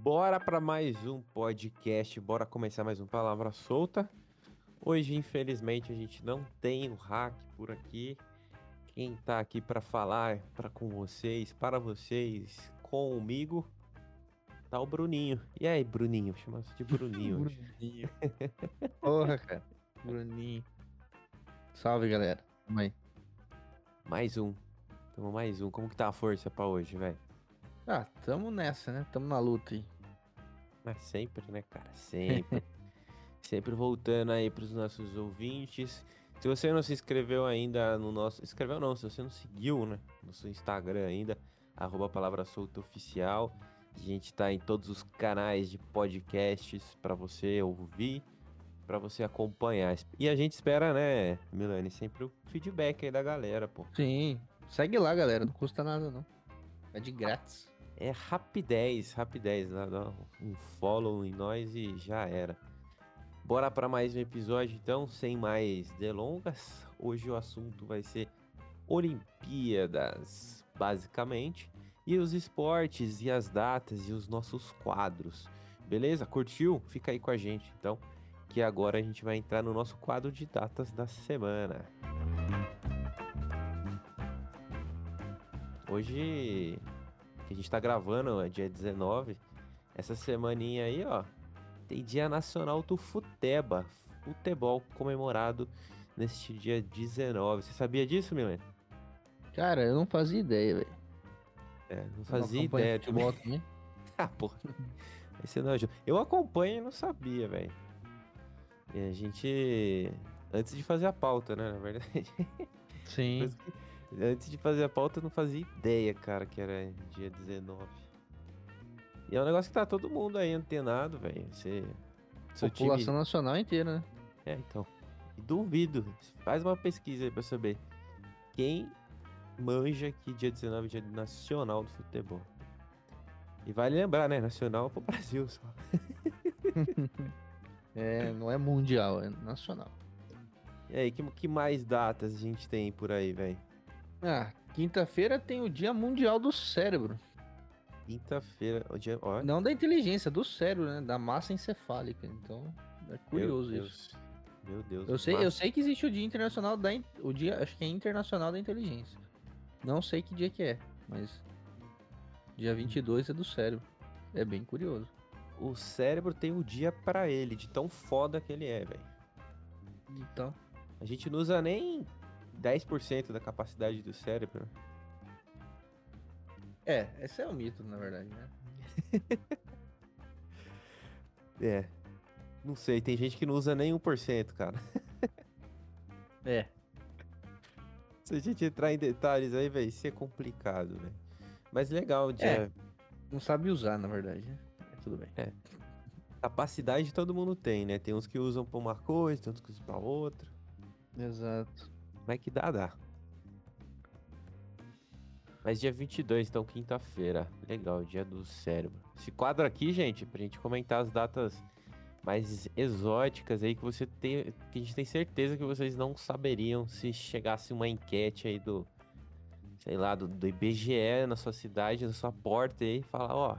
Bora para mais um podcast, bora começar mais um Palavra Solta. Hoje, infelizmente, a gente não tem o hack por aqui. Quem tá aqui para falar para com vocês, para vocês, comigo, tá o Bruninho. E aí, Bruninho? Chama de Bruninho. Bruninho. Porra, cara. Bruninho. Salve, galera. Aí. Mais um. Tamo mais um. Como que tá a força para hoje, velho? Ah, tamo nessa, né? Tamo na luta aí. Mas sempre, né, cara? Sempre. sempre voltando aí pros nossos ouvintes. Se você não se inscreveu ainda no nosso. Inscreveu não, se você não seguiu, né? No seu Instagram ainda, arroba Palavra Solta Oficial. A gente tá em todos os canais de podcasts para você ouvir, para você acompanhar. E a gente espera, né, Milani, sempre o feedback aí da galera, pô. Sim. Segue lá, galera. Não custa nada, não. É de grátis. É rapidez, rapidez. Dá, dá um follow em nós e já era. Bora para mais um episódio, então, sem mais delongas. Hoje o assunto vai ser Olimpíadas, basicamente, e os esportes e as datas e os nossos quadros. Beleza? Curtiu? Fica aí com a gente, então, que agora a gente vai entrar no nosso quadro de datas da semana. Hoje que a gente tá gravando, é dia 19. Essa semaninha aí, ó, tem Dia Nacional do Futeba, futebol comemorado neste dia 19. Você sabia disso, Milene? Cara, eu não fazia ideia, velho. É, não fazia ideia. Futebol também? ah, porra. Esse não ajuda. Eu acompanho e não sabia, velho. E a gente. Antes de fazer a pauta, né? Na verdade. Sim. Antes de fazer a pauta, eu não fazia ideia, cara, que era dia 19. E é um negócio que tá todo mundo aí antenado, velho. Você. População time... nacional inteira, né? É, então. Duvido. Faz uma pesquisa aí pra saber. Quem manja que dia 19 é dia nacional do futebol? E vale lembrar, né? Nacional é pro Brasil só. é, não é mundial, é nacional. E aí, que, que mais datas a gente tem por aí, velho? Ah, quinta-feira tem o Dia Mundial do Cérebro. Quinta-feira, o dia. Ó. Não da inteligência, do cérebro, né? Da massa encefálica. Então, é curioso Meu isso. Meu Deus. Eu sei, eu sei que existe o Dia Internacional da. O dia, acho que é Internacional da Inteligência. Não sei que dia que é, mas. Dia 22 é do cérebro. É bem curioso. O cérebro tem o dia para ele, de tão foda que ele é, velho. Então. A gente não usa nem 10% da capacidade do cérebro. É, esse é o um mito, na verdade, né? é. Não sei, tem gente que não usa nem 1%, cara. é. Se a gente entrar em detalhes aí, velho, isso é complicado, velho. Mas legal, dia. É, não sabe usar, na verdade, né? É, tudo bem. É. Capacidade todo mundo tem, né? Tem uns que usam pra uma coisa, tem outros que usam pra outra. Exato. Mas que dá, dá. Mas dia 22, então quinta-feira. Legal, dia do cérebro. Esse quadro aqui, gente, pra gente comentar as datas mais exóticas aí que você tem, que a gente tem certeza que vocês não saberiam se chegasse uma enquete aí do, sei lá, do, do IBGE na sua cidade, na sua porta aí, falar, ó,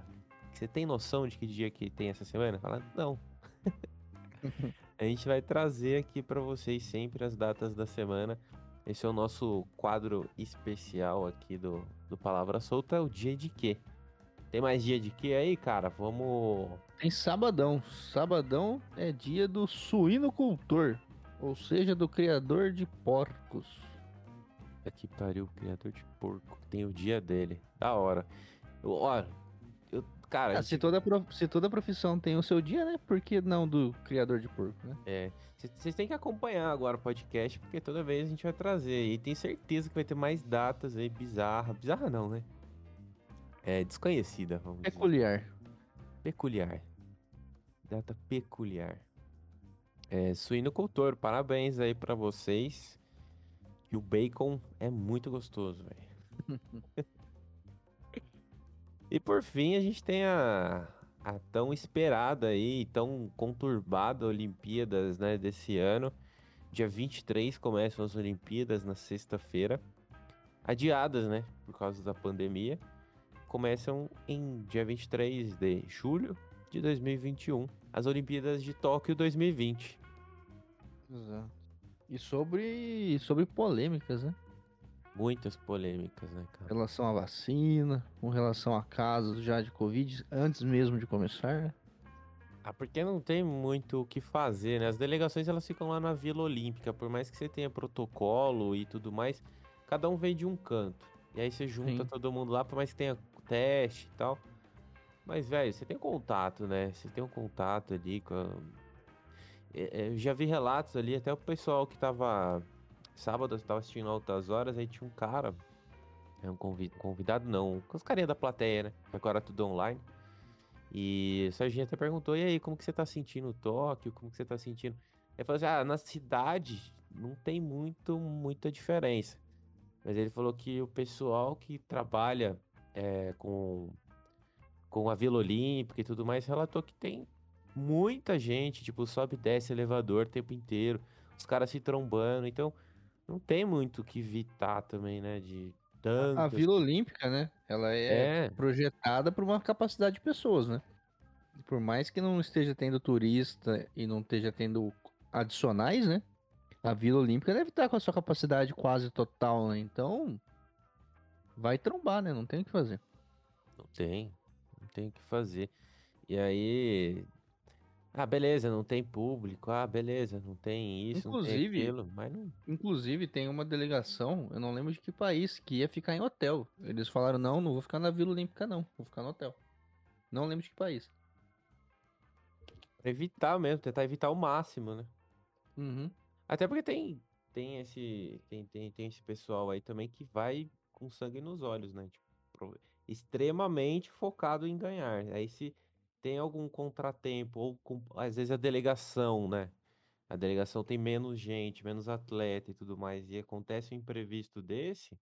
você tem noção de que dia que tem essa semana? Fala, não. a gente vai trazer aqui para vocês sempre as datas da semana. Esse é o nosso quadro especial aqui do, do Palavra Solta. É o dia de quê? Tem mais dia de quê aí, cara? Vamos. Tem sabadão. Sabadão é dia do suinocultor. Ou seja, do criador de porcos. Aqui pariu, criador de porco. Tem o dia dele. Da hora. Ó, Cara, ah, se, toda se toda profissão tem o seu dia, né? Por que não do criador de porco, né? É. Vocês têm que acompanhar agora o podcast, porque toda vez a gente vai trazer. E tem certeza que vai ter mais datas aí bizarra. Bizarra não, né? É desconhecida, vamos Peculiar. Dizer. Peculiar. Data peculiar. É, suinocultor, parabéns aí para vocês. E o bacon é muito gostoso, velho. E por fim, a gente tem a, a tão esperada e tão conturbada Olimpíadas né, desse ano. Dia 23 começam as Olimpíadas na sexta-feira. Adiadas, né? Por causa da pandemia. começam em dia 23 de julho de 2021, as Olimpíadas de Tóquio 2020. Exato. E sobre, sobre polêmicas, né? Muitas polêmicas, né, cara? relação à vacina, com relação a casos já de Covid, antes mesmo de começar. Ah, porque não tem muito o que fazer, né? As delegações elas ficam lá na Vila Olímpica, por mais que você tenha protocolo e tudo mais, cada um vem de um canto. E aí você junta Sim. todo mundo lá, por mais que tenha teste e tal. Mas, velho, você tem contato, né? Você tem um contato ali com a... É, é, Eu já vi relatos ali, até o pessoal que tava. Sábado eu tava assistindo altas horas, aí tinha um cara. É um convi- convidado, não. Com os carinha da plateia, né? Agora tudo online. E o Serginho até perguntou: e aí, como que você tá sentindo o Tóquio? Como que você tá sentindo? Ele falou assim: ah, na cidade não tem muito, muita diferença. Mas ele falou que o pessoal que trabalha é, com, com a Vila Olímpica e tudo mais relatou que tem muita gente, tipo, sobe e desce elevador o tempo inteiro, os caras se trombando, então não tem muito o que evitar também, né? De A tantas. Vila Olímpica, né? Ela é, É, projetada para uma capacidade de pessoas, né? Por mais que não esteja tendo turista e não esteja tendo adicionais, né? A Vila Olímpica deve estar com a sua capacidade quase total, né? Então, vai trombar, né? Não tem o que fazer. não tem, não tem o que fazer. E aí, ah, beleza, não tem público, ah, beleza, não tem isso, não tem Inclusive- aquilo, mas não. Inclusive, tem uma delegação, eu não lembro de que país, que ia ficar em hotel. Eles falaram, não, não vou ficar na Vila Olímpica, não. Vou ficar no hotel. Não lembro de que país. Pra evitar mesmo, tentar evitar o máximo, né? Uhum. Até porque tem, tem esse tem, tem, tem esse pessoal aí também que vai com sangue nos olhos, né? Tipo, extremamente focado em ganhar. Aí se tem algum contratempo, ou com- às vezes a delegação, né? A delegação tem menos gente, menos atleta e tudo mais, e acontece um imprevisto desse,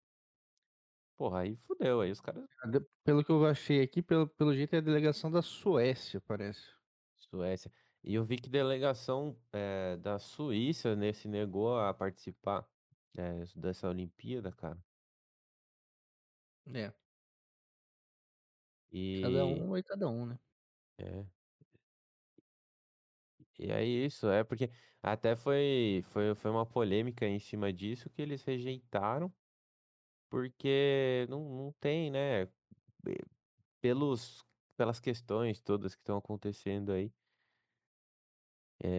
porra, aí fudeu, aí os caras. De- Pelo que eu achei aqui, pelo, pelo jeito é a delegação da Suécia, parece. Suécia. E eu vi que delegação eh, da Suíça, né, se negou a participar eh, dessa Olimpíada, cara. É, E, cada um vai cada um, né? É, e é isso, é porque até foi, foi, foi uma polêmica em cima disso que eles rejeitaram, porque não, não tem, né? pe- Pelos, pelas questões todas que estão acontecendo aí.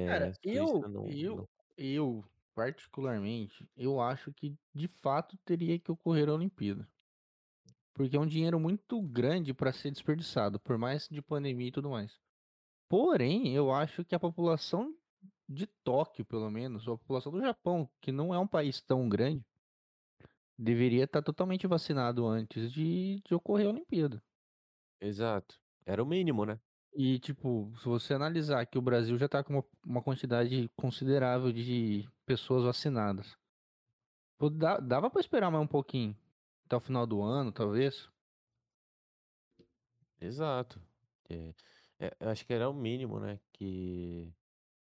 Cara, É, a eu, Suíça não, eu, não- eu, particularmente, eu acho que de fato teria que ocorrer a Olimpíada. Porque é um dinheiro muito grande para ser desperdiçado, por mais de pandemia e tudo mais. Porém, eu acho que a população de Tóquio, pelo menos, ou a população do Japão, que não é um país tão grande, deveria estar totalmente vacinado antes de, de ocorrer a Olimpíada. Exato. Era o mínimo, né? E, tipo, se você analisar que o Brasil já tá com uma, uma quantidade considerável de pessoas vacinadas, dá- dava pra esperar mais um pouquinho, até o final do ano, talvez. Exato. É, é, eu acho que era o mínimo, né? Que,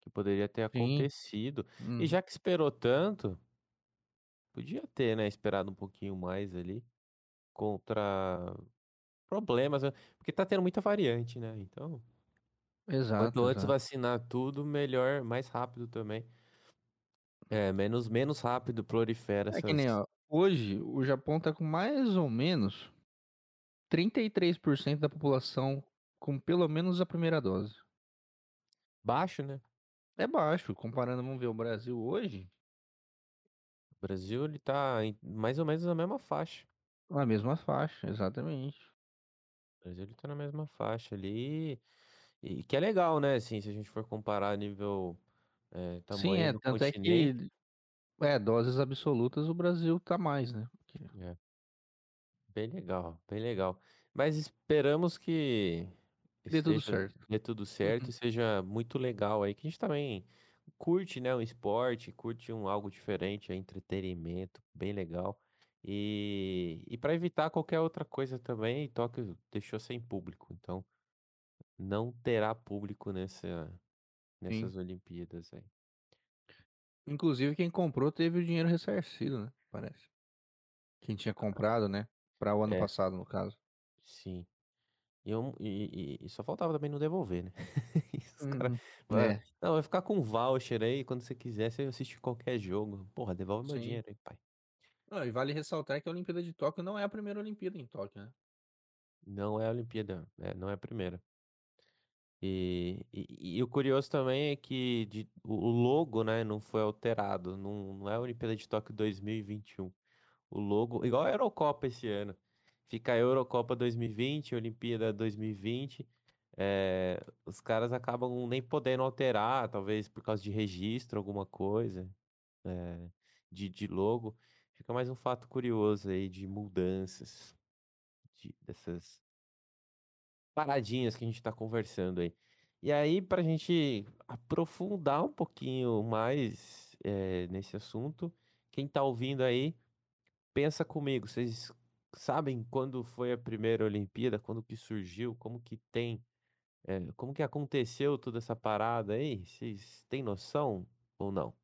que poderia ter acontecido. Hum, E já que esperou tanto, podia ter, né? Esperado um pouquinho mais ali contra problemas, né? Porque tá tendo muita variante, né? Então, exato, quanto antes exato. vacinar tudo, melhor, mais rápido também. É, menos, menos rápido prolifera É que nem, essas. ó, hoje o Japão tá com mais ou menos 33% da população com pelo menos a primeira dose. Baixo, né? É baixo, comparando, vamos ver, o Brasil hoje, O Brasil, ele tá em- mais ou menos na mesma faixa. na mesma faixa, exatamente. O Brasil, ele tá na mesma faixa ali. E que é legal, né? Assim, se a gente for comparar a nível eh, Sim, tamanho é, do tanto é que, é, doses absolutas o Brasil tá mais, né? Porque- É, bem legal, bem legal. Mas esperamos que Dê tudo certo. dê tudo certo e seja muito legal aí. Que a gente também curte, né? Um esporte, curte um algo diferente, é entretenimento, bem legal. E, e para evitar qualquer outra coisa também, Tóquio deixou sem público. Então, não terá público nessa, nessas Olimpíadas aí. Inclusive, quem comprou teve o dinheiro ressarcido, né? Parece. Quem tinha comprado, né? Pra o ano É. passado, no caso. Sim. E, eu, e, e- só faltava também não devolver, né? Os caras. Uhum. É, Não, vai ficar com voucher aí, quando você quiser, você assiste qualquer jogo. Porra, devolve meu sim. dinheiro aí, pai. Ah, e vale ressaltar que a Olimpíada de Tóquio não é a primeira Olimpíada em Tóquio, né? Não é a Olimpíada, é, não é a primeira. E, e, e o curioso também é que de- o logo, né, não foi alterado. Não, não é a Olimpíada de Tóquio 2021. O logo, igual a Eurocopa esse ano. Fica a Eurocopa 2020, Olimpíada 2020. É, os caras acabam nem podendo alterar, talvez por causa de registro, alguma coisa, é, de, de logo. Fica mais um fato curioso aí de mudanças, de- dessas paradinhas que a gente tá conversando aí. E aí, pra gente aprofundar um pouquinho mais eh, nesse assunto, quem tá ouvindo aí, pensa comigo, vocês sabem quando foi a primeira Olimpíada, quando que surgiu, como que tem, eh, como que aconteceu toda essa parada aí? Vocês têm noção ou não?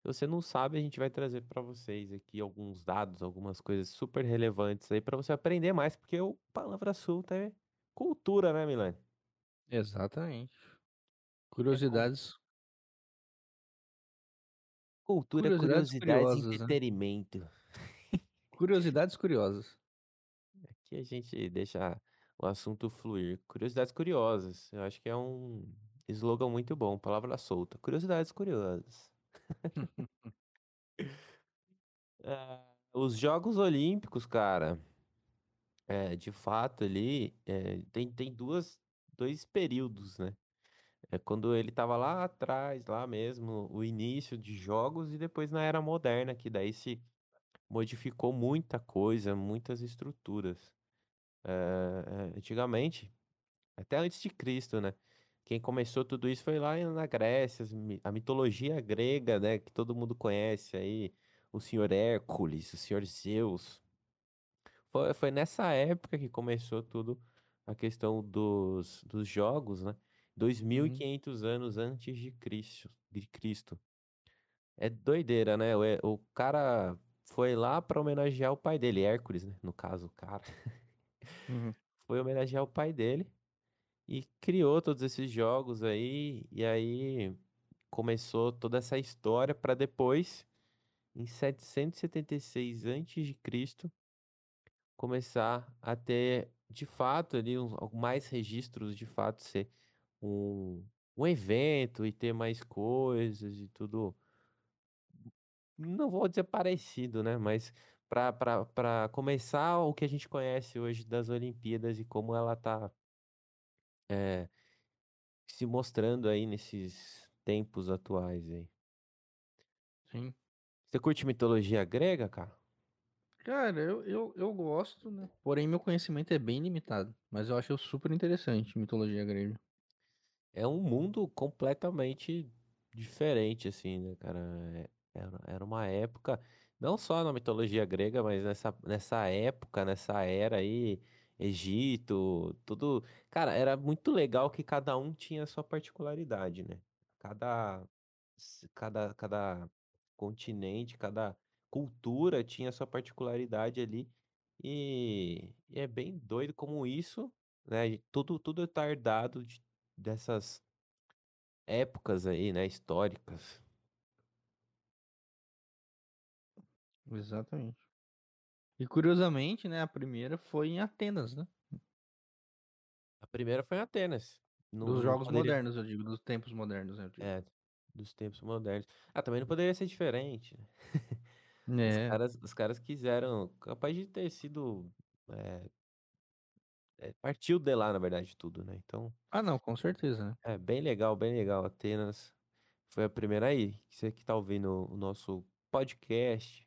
Se você não sabe, a gente vai trazer pra vocês aqui alguns dados, algumas coisas super relevantes aí pra você aprender mais, porque o Palavra Solta é cultura, né, Milene? Exatamente. É cu- Curiosidades, cultura, curiosidades curiosidades e curiosas, né? entretenimento. Curiosidades curiosas. Aqui a gente deixa o assunto fluir. Curiosidades curiosas. Eu acho que é um slogan muito bom, palavra solta. Curiosidades curiosas. Ah, os Jogos Olímpicos, cara, é, de fato ali, é, tem, tem duas, dois períodos, né? É quando ele tava lá atrás, lá mesmo, o início de jogos e depois na era moderna, que daí se modificou muita coisa, muitas estruturas. Eh, eh, antigamente, até antes de Cristo, né? Quem começou tudo isso foi lá na Grécia, a mitologia grega, né? Que todo mundo conhece aí, o senhor Hércules, o senhor Zeus. Foi, foi nessa época que começou tudo a questão dos, dos jogos, né? Uhum, 2500 anos antes de Cristo, de Cristo. É doideira, né? O, é- o cara foi lá para homenagear o pai dele, Hércules, né? No caso, o cara uhum, foi homenagear o pai dele e criou todos esses jogos aí. E aí começou toda essa história para depois, em 776 antes de Cristo, começar a ter de fato ali uns, mais registros de fato ser um, um evento e ter mais coisas e tudo não vou dizer parecido, né? Mas para começar o que a gente conhece hoje das Olimpíadas e como ela tá eh, se mostrando aí nesses tempos atuais aí. sim. Você curte mitologia grega, cara? Cara, eu, eu, eu gosto, né? Porém, meu conhecimento é bem limitado. Mas eu acho super interessante mitologia grega. É um mundo completamente diferente, assim, né, cara? É- Era, era uma época, não só na mitologia grega, mas nessa, nessa época, nessa era aí, Egito, tudo. Cara, era muito legal que cada um tinha a sua particularidade, né? Cada, cada, cada continente, cada cultura tinha sua particularidade ali. E, e é bem doido como isso, né? Tudo, tudo tá herdado de dessas épocas aí, né, históricas. Exatamente. E curiosamente, né, a primeira foi em Atenas, né? A primeira foi em Atenas. Não, Dos jogos poderia. modernos, eu digo, dos tempos modernos, digo. É, dos tempos modernos. Ah, também não poderia ser diferente. né? Os É. caras, os caras quiseram, capaz de ter sido. É, é, partiu de lá, na verdade, tudo, né? Então, Ah, não, com certeza, né? é bem legal, bem legal. Atenas foi a primeira aí. Você que tá ouvindo o nosso podcast,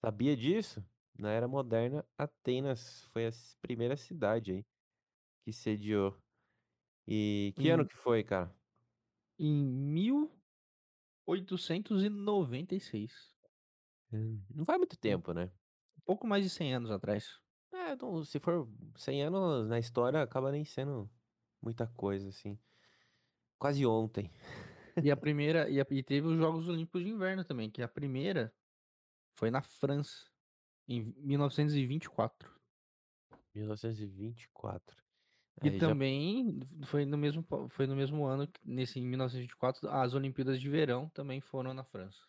sabia disso? Na era moderna, Atenas foi a s- primeira cidade aí que sediou E que ano Em, que foi, cara? em 1896. Hum, Não faz muito Um tempo, né? pouco mais de 100 anos atrás. É, não- se for 100 anos na história, acaba nem sendo muita coisa, assim. Quase ontem. E a primeira. E, a- e teve os Jogos Olímpicos de Inverno também, que a primeira foi na França, em 1924. 1924. E Aí já. também foi no mesmo, foi no mesmo ano, nesse em 1924, as Olimpíadas de Verão também foram na França.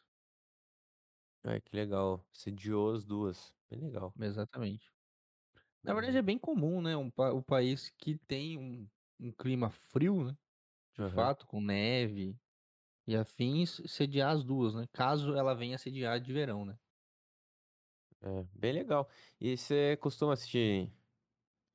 Ai, que legal. Sediou as duas. Bem legal. Exatamente. Na verdade Uhum. é bem comum, né? Um, pa- o país que tem um, um clima frio, né? De Aham. fato, com neve e afins, sediar as duas, né? Caso ela venha sediar de verão, né? É, bem legal. E você costuma assistir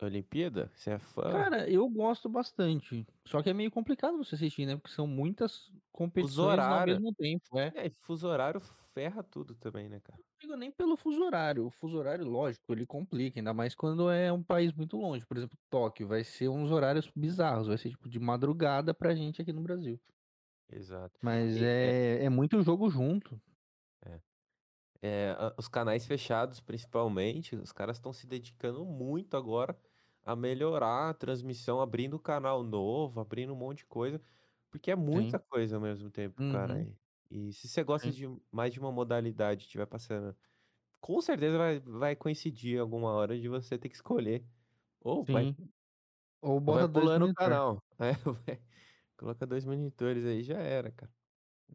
Olimpíada? Você é fã? Cara, eu gosto bastante. Só que é meio complicado você assistir, né? Porque são muitas competições ao mesmo tempo. É. É, e fuso horário ferra tudo também, né, cara? Não digo nem pelo fuso horário. O fuso horário, lógico, ele complica, ainda mais quando é um país muito longe. Por exemplo, Tóquio vai ser uns horários bizarros, vai ser tipo de madrugada pra gente aqui no Brasil. Exato. Mas E, é, é, é muito jogo junto. É, os canais fechados, principalmente, os caras estão se dedicando muito agora a melhorar a transmissão, abrindo canal novo, abrindo um monte de coisa, porque é muita Sim. coisa ao mesmo tempo, cara. Uhum, E, e se você gosta sim. de mais de uma modalidade, estiver passando, com certeza vai, vai coincidir alguma hora de você ter que escolher. Ou vai, Sim. Ou ou vai bota dois pulando o monitor. canal. É, vai- coloca dois monitores aí, já era, cara.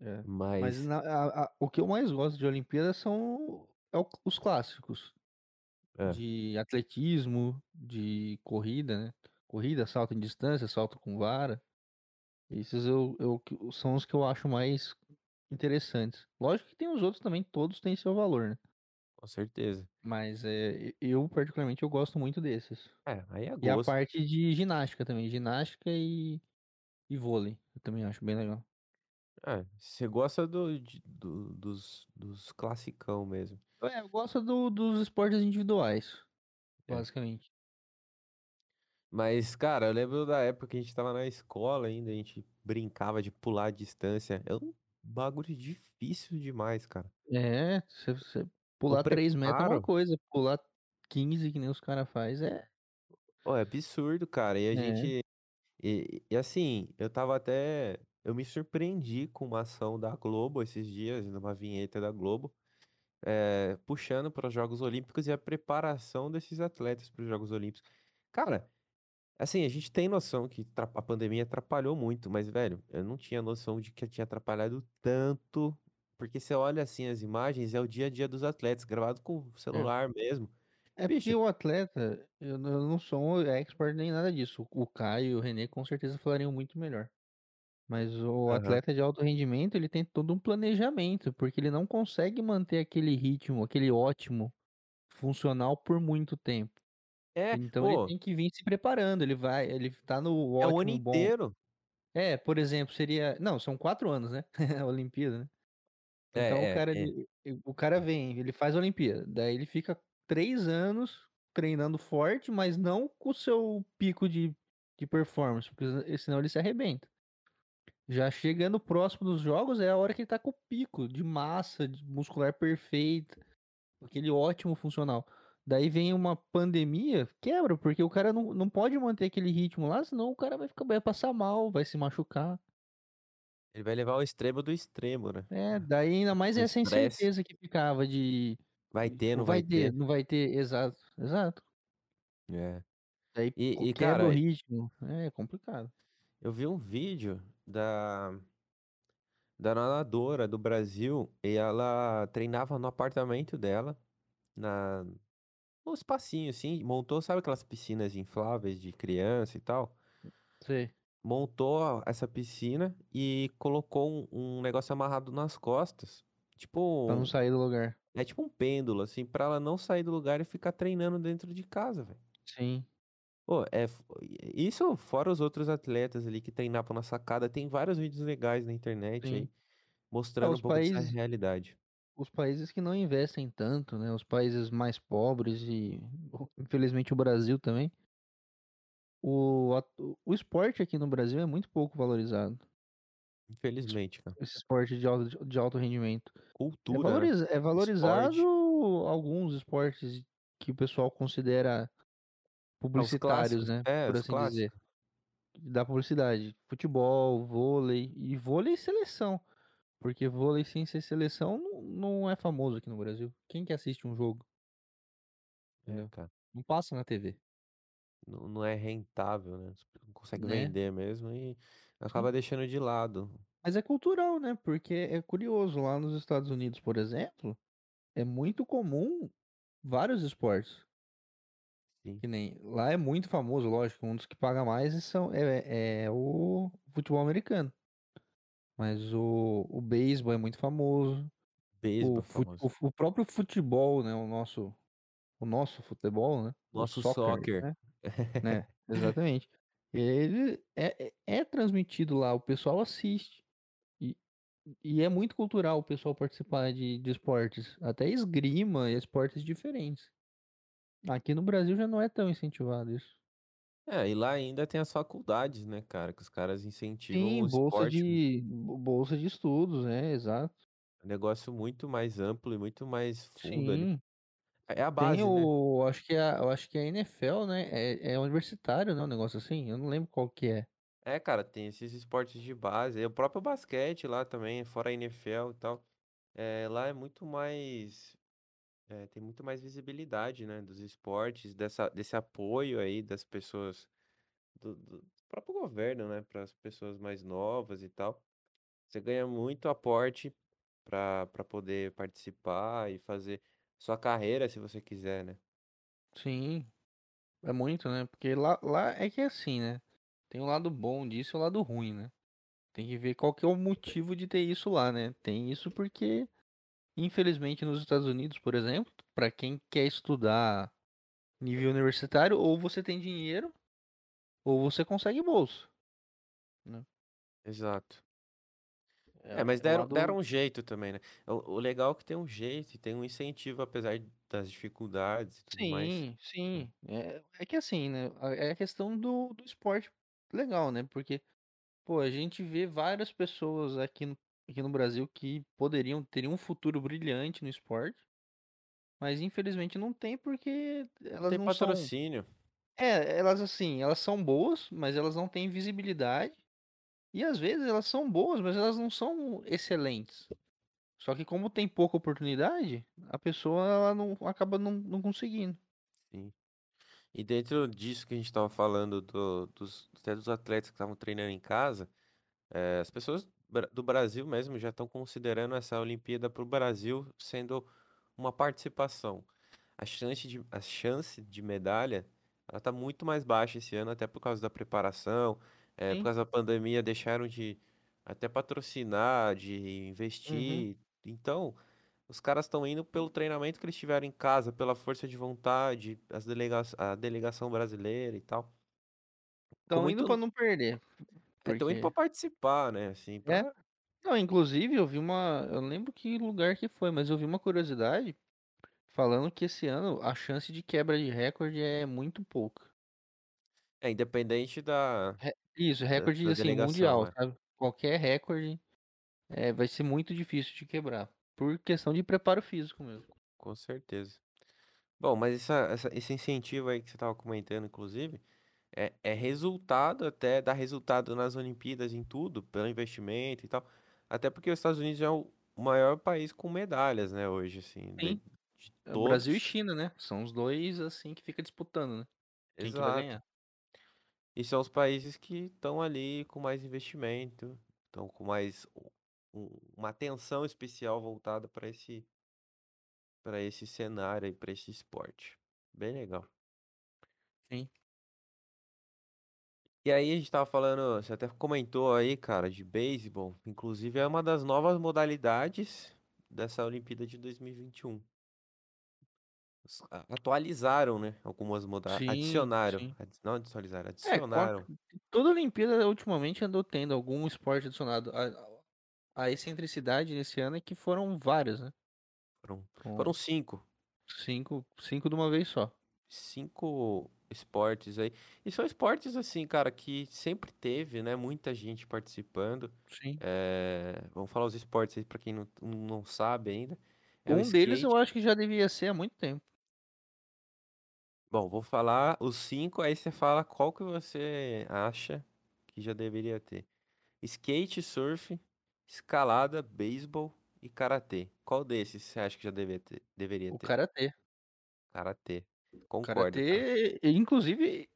É. Mas Mas, na- a- a- o que eu mais gosto de Olimpíada são é o- os clássicos. é, De atletismo, de corrida, né? Corrida, salto em distância, salto com vara. Esses eu, eu, são os que eu acho mais interessantes. Lógico que tem os outros também, todos têm seu valor, né? com certeza. Mas é, eu, particularmente, eu gosto muito desses. É, aí é E a gosto. parte de ginástica também. Ginástica e, e vôlei. Eu também acho bem legal. É, você gosta do, de- do- dos, dos classicão mesmo. É, eu gosto do- dos esportes individuais, É. basicamente. Mas, cara, eu lembro da época que a gente tava na escola ainda, a gente brincava de pular a distância. É um bagulho difícil demais, cara. É, você, você pular 3 metros é uma preparo, coisa, pular 15 que nem os caras faz é. ó, é absurdo, cara. E a É, gente. E, e assim, eu tava até. Eu me surpreendi com uma ação da Globo esses dias, numa vinheta da Globo, eh, puxando para os Jogos Olímpicos e a preparação desses atletas para os Jogos Olímpicos. Cara, Assim, a gente tem noção que a pandemia atrapalhou muito, mas, velho, eu não tinha noção de que tinha atrapalhado tanto, porque você olha assim as imagens, é o dia a dia dos atletas, gravado com o é. celular mesmo. É porque Bicho, o atleta, eu não sou um expert nem nada disso. O Caio e o René com certeza falariam muito melhor. Mas o aham. atleta de alto rendimento, ele tem todo um planejamento, porque ele não consegue manter aquele ritmo, aquele ótimo funcional por muito tempo. É, Então ele pô, tem que vir se preparando, ele vai, ele tá no é o ano ótimo bom. inteiro. É, por exemplo, seria, não, são quatro anos, né? A Olimpíada, né? Então o É, cara, é, é. ele, o cara vem, ele faz a Olimpíada, daí ele fica três anos treinando forte, mas não com o seu pico de, de performance, porque senão ele se arrebenta. Já chegando próximo dos jogos é a hora que ele tá com o pico de massa, de muscular perfeita, aquele ótimo funcional. Daí vem uma pandemia, quebra, porque o cara não, não pode manter aquele ritmo lá, senão o cara vai ficar, vai passar mal, vai se machucar. Ele vai levar ao extremo do extremo, né? É, daí ainda mais O essa estresse. incerteza que ficava de, Vai ter, tipo, não vai vai ter, ter. não vai ter, exato, exato. É. Daí E, e, quebra o cara, ritmo, é complicado. eu vi um vídeo da, da nadadora do Brasil e ela treinava no apartamento dela, na, um espacinho assim, montou, sabe aquelas piscinas infláveis de criança e tal? Sei, Montou essa piscina e colocou um, um negócio amarrado nas costas. pra não Tipo, sair do lugar. é tipo um pêndulo, assim, pra ela não sair do lugar e ficar treinando dentro de casa, velho. Sim, Pô, é, isso fora os outros atletas ali que treinavam na sacada, tem vários vídeos legais na internet aí. É, mostrando um os pouco dessa países, realidade. os países que não investem tanto, né? Os países mais pobres e infelizmente o Brasil também. O, o esporte aqui no Brasil é muito pouco valorizado. Infelizmente, cara. Esse esporte de alto, de alto rendimento. É, Cultura, valoriza, é valorizado Esporte. alguns esportes que o pessoal considera publicitários, clássicos. né? É, Por assim dizer. clássicos. Da publicidade. Futebol, vôlei. E vôlei e seleção. Porque vôlei sem ser seleção não, não é famoso aqui no Brasil. Quem que assiste um jogo? É, cara. Não passa na TV. não, não é rentável, né? Não consegue né? vender mesmo e acaba deixando de lado. Mas é cultural, né? Porque é curioso, lá nos Estados Unidos, por exemplo, é muito comum vários esportes. Sim. Que nem lá é muito famoso, lógico, um dos que paga mais são, é, é o futebol americano. Mas o, o beisebol é muito famoso. O, Beisebol é fut, famoso. o, o próprio futebol, né? O nosso, o nosso futebol, né? O Nosso soccer, soccer. né? né? Exatamente. Ele é, é, é transmitido lá, o pessoal assiste. E, e é muito cultural o pessoal participar de, de esportes, até esgrima e esportes diferentes. Aqui no Brasil já não é tão incentivado isso. É, e lá ainda tem as faculdades, né, cara? Que os caras incentivam Sim, o bolsa esporte. de bo- bolsa de estudos, é, exato. Um negócio muito mais amplo e muito mais fundo ali. Sim. É a Tem base, né? o, acho que é, eu acho que é a NFL, né? É, é universitário, né? Um negócio assim. Eu não lembro qual que é. É, cara, tem esses esportes de base. O próprio basquete lá também, fora a NFL e tal. É, lá é muito mais. É, tem muito mais visibilidade, né? Dos esportes, dessa, desse apoio aí das pessoas, do, do próprio governo, né? Para as pessoas mais novas e tal. Você ganha muito aporte para poder participar e fazer sua carreira, se você quiser, né? Sim, é muito, né? Porque lá, lá é que é assim, né? Tem o lado bom disso e o lado ruim, né? Tem que ver qual que é o motivo de ter isso lá, né? Tem isso porque, infelizmente, nos Estados Unidos, por exemplo, para quem quer estudar nível universitário, ou você tem dinheiro, ou você consegue bolsa. Né? Exato. É, É, mas é deram, lado. deram um jeito também, né? O, o legal é que tem um jeito e tem um incentivo, apesar das dificuldades e tudo mais. Sim, sim. É, é que assim, né? É a questão do, do esporte legal, né? Porque, pô, a gente vê várias pessoas aqui no, aqui no Brasil que poderiam ter um futuro brilhante no esporte, mas infelizmente não tem porque elas tem não são. patrocínio. É, elas assim, elas são boas, mas elas não têm visibilidade. E às vezes elas são boas, mas elas não são excelentes. Só que como tem pouca oportunidade, a pessoa ela não acaba não, não conseguindo. Sim. E dentro disso que a gente tava falando do- dos, até dos atletas que estavam treinando em casa, eh, as pessoas do Brasil mesmo já estão considerando essa Olimpíada para o Brasil sendo uma participação. A chance de, a chance de medalha, ela tá muito mais baixa esse ano, até por causa da preparação, eh, por causa da pandemia, deixaram de até patrocinar, de Uhum. investir. Então, os caras estão indo pelo treinamento que eles tiveram em casa, pela força de vontade, as delega a delegação brasileira e tal. Estão indo pra muito. não perder, Estão indo pra porque participar, né? Assim, é. pra. Não, inclusive eu vi uma, eu lembro que lugar que foi, mas eu vi uma curiosidade falando que esse ano a chance de quebra de recorde é muito pouca. É, independente da, Re- Isso, da, recorde da assim delegação, mundial, é. sabe? Qualquer recorde é, vai ser muito difícil de quebrar, por questão de preparo físico mesmo. Com certeza. Bom, mas essa, essa- esse incentivo aí que você estava comentando, inclusive, é, é resultado até, dá resultado nas Olimpíadas em tudo, pelo investimento e tal. Até porque os Estados Unidos é o maior país com medalhas, né, hoje, assim, de, Sim, de é Brasil e todos. China, né? São os dois assim que fica disputando, né? Quem que vai Exato. ganhar? E são os países que estão ali com mais investimento, estão com mais um- uma atenção especial voltada para esse, para esse cenário e para esse esporte. Bem legal. Sim. E aí a gente tava falando, você até comentou aí, cara, de beisebol. Inclusive é uma das novas modalidades dessa Olimpíada de 2021. Os- a- Atualizaram, né? Algumas modalidades. Adicionaram. sim. Não É, com a- adicionaram. toda Olimpíada ultimamente andou tendo algum esporte adicionado. A, a excentricidade nesse ano é que foram vários, né? Foram, foram cinco. cinco, cinco de uma vez só. Cinco esportes aí. E são esportes, assim, cara, que sempre teve, né? Muita gente participando. Sim. É, Vamos falar os esportes aí pra quem não, não sabe ainda. É Um deles eu acho que já devia ser há muito tempo. Bom, vou falar os cinco, aí você fala qual que você acha que já deveria ter. Skate, surf, escalada, beisebol e karatê. Qual desses você acha que já deveria ter? Deveria O ter? karatê. Karatê. Concordo, karatê, inclusive,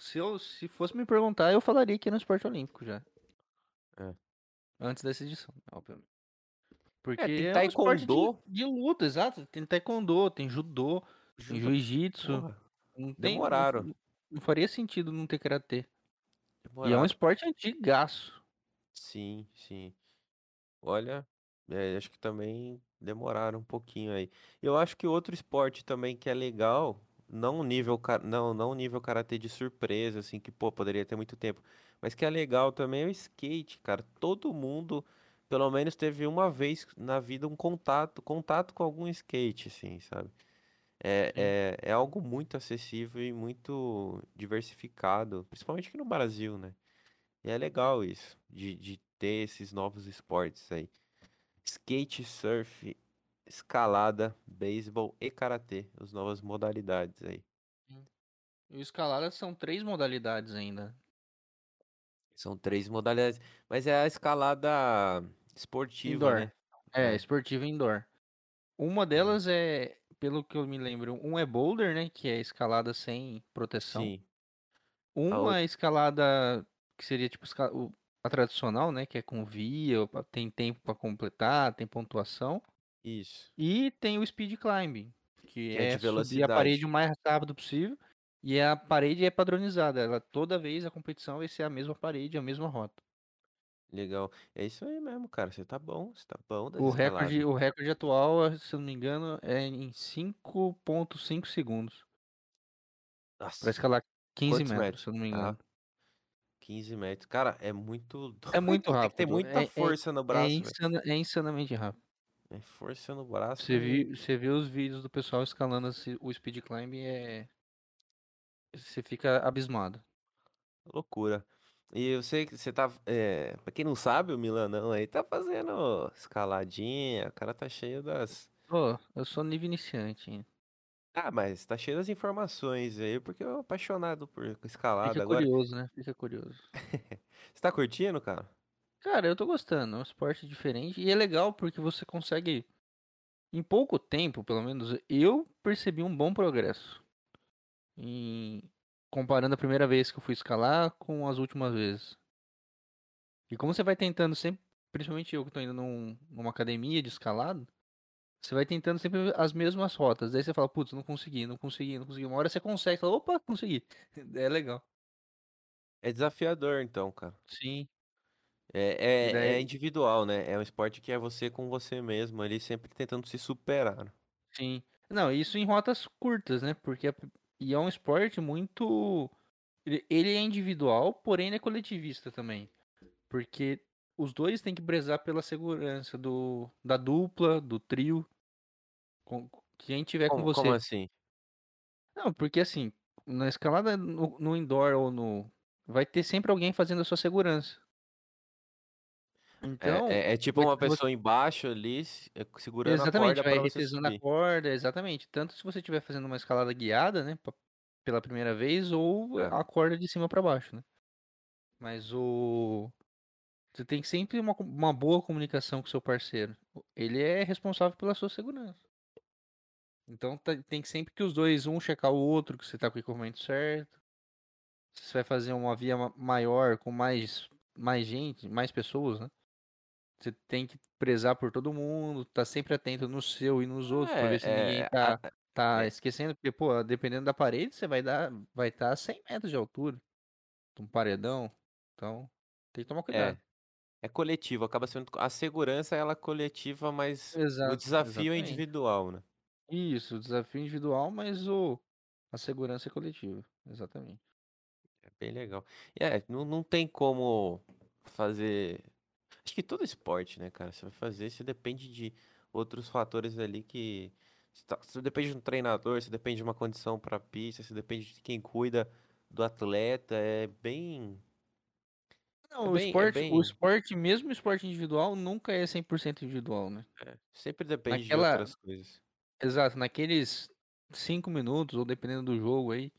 se, eu, se fosse me perguntar, eu falaria que é no esporte olímpico já. É. Antes dessa edição, obviamente. Porque É, tem é um de, taekwondo. de luta, exato. Tem taekwondo, tem judô, Judô, jiu-jitsu. tem, não, Demoraram. não- não faria sentido não ter karatê. E é um esporte antigaço. Sim, sim. Olha, é, acho que também demoraram um pouquinho aí. Eu acho que outro esporte também que é legal, não nível, não, não nível karatê de surpresa, assim, que, pô, poderia ter muito tempo, mas que é legal também é o skate, cara. Todo mundo, pelo menos, teve uma vez na vida um contato, contato com algum skate, assim, sabe? É, é, é algo muito acessível e muito diversificado, principalmente aqui no Brasil, né? E é legal isso, de, de ter esses novos esportes aí. Skate, surf, escalada, beisebol e karatê, as novas modalidades aí. E o escalada são três modalidades ainda. São três modalidades, mas é a escalada esportiva, Indoor. né? É, É. esportiva indoor. Uma delas é, pelo que eu me lembro, um é boulder, né? Que é escalada sem proteção. Sim, Uma é escalada que seria tipo a tradicional, né? Que é com via, tem tempo pra completar, tem pontuação. Isso. E tem o speed climbing, que Que é é subir a parede o mais rápido possível. E a parede é padronizada. Ela, toda vez a competição vai ser a mesma parede, a mesma rota. Legal. É isso aí mesmo, cara. Você tá bom, você tá bom O recorde, o recorde atual, se eu não me engano, é em 5.5 segundos. Pra Nossa, escalar 15 quantos metros, metros? se eu não me Ah, engano. 15 metros. Cara, é muito É muito doido. Tem que ter rápido. muita É, é, força no é, braço, velho. insana- é insanamente rápido. É força no braço. Você e- viu, você vê os vídeos do pessoal escalando esse- o speed climb é. Você fica abismado. Loucura. E eu sei que você tá. É, pra quem não sabe, o Milanão aí tá fazendo escaladinha. O cara tá cheio das. Pô, eu sou nível iniciante. Ah, mas tá cheio das informações aí, porque eu apaixonado por escalada. Fica Agora, curioso, né? Fica curioso. você tá curtindo, cara? Cara, eu tô gostando. É um esporte diferente e é legal porque você consegue. Em pouco tempo, pelo menos, eu percebi um bom progresso. Em... Comparando a primeira vez que eu fui escalar com as últimas vezes. E como você vai tentando sempre, principalmente eu que tô indo num- numa academia de escalada, você vai tentando sempre as mesmas rotas. Daí você fala, putz, não consegui, não consegui, não consegui. Uma hora você consegue, fala, opa, consegui. É legal. É desafiador, então, cara. Sim. É, é, é daí, individual, né? É um esporte que é você com você mesmo, ali sempre tentando se superar. sim. Não, isso em rotas curtas, né? Porque é, e é um esporte muito. Ele, é individual, porém ele é coletivista também. Porque os dois têm que prezar pela segurança do, da dupla, do trio. Com, quem tiver com Como, como você. assim? Não, porque assim, na escalada no, no indoor ou no. Vai ter sempre alguém fazendo a sua segurança. Então, É, é, é tipo vai- uma você- pessoa embaixo ali, é, segurando a exatamente, corda vai pra você retesando a corda, exatamente. Tanto se você estiver fazendo uma escalada guiada, né, pela primeira vez, ou É. a corda de cima para baixo, né? Mas o. Você tem sempre uma, uma boa comunicação com o seu parceiro. Ele é responsável pela sua segurança. Então tá- tem que sempre que os dois, um checar o outro, que você tá com o equipamento certo. Se você vai fazer uma via ma- maior com mais, mais gente, mais pessoas, né? Você tem que prezar por todo mundo, tá sempre atento no seu e nos outros, pra ver se ninguém É, é, tá, a- tá é. esquecendo, porque, pô, dependendo da parede, você vai dar, vai estar a 100 metros de altura. Um paredão. Então, tem que tomar cuidado. é, é coletivo, acaba sendo. A segurança ela é coletiva, mas o Exato, desafio é exatamente. individual, né? Isso, o desafio individual, mas o, a segurança é coletiva. Exatamente. É bem legal. É, não, não tem como fazer. Acho que todo esporte, né, cara? Você vai fazer, você depende de outros fatores ali que. Você, tá- depende de um treinador, você depende de uma condição pra pista, você depende de quem cuida do atleta. É bem. É Não, o bem, é esporte, o bem. esporte, mesmo o esporte individual, nunca é 100% individual, né? é, sempre depende de Naquela, outras coisas. exato, naqueles 5 minutos, ou dependendo do jogo aí,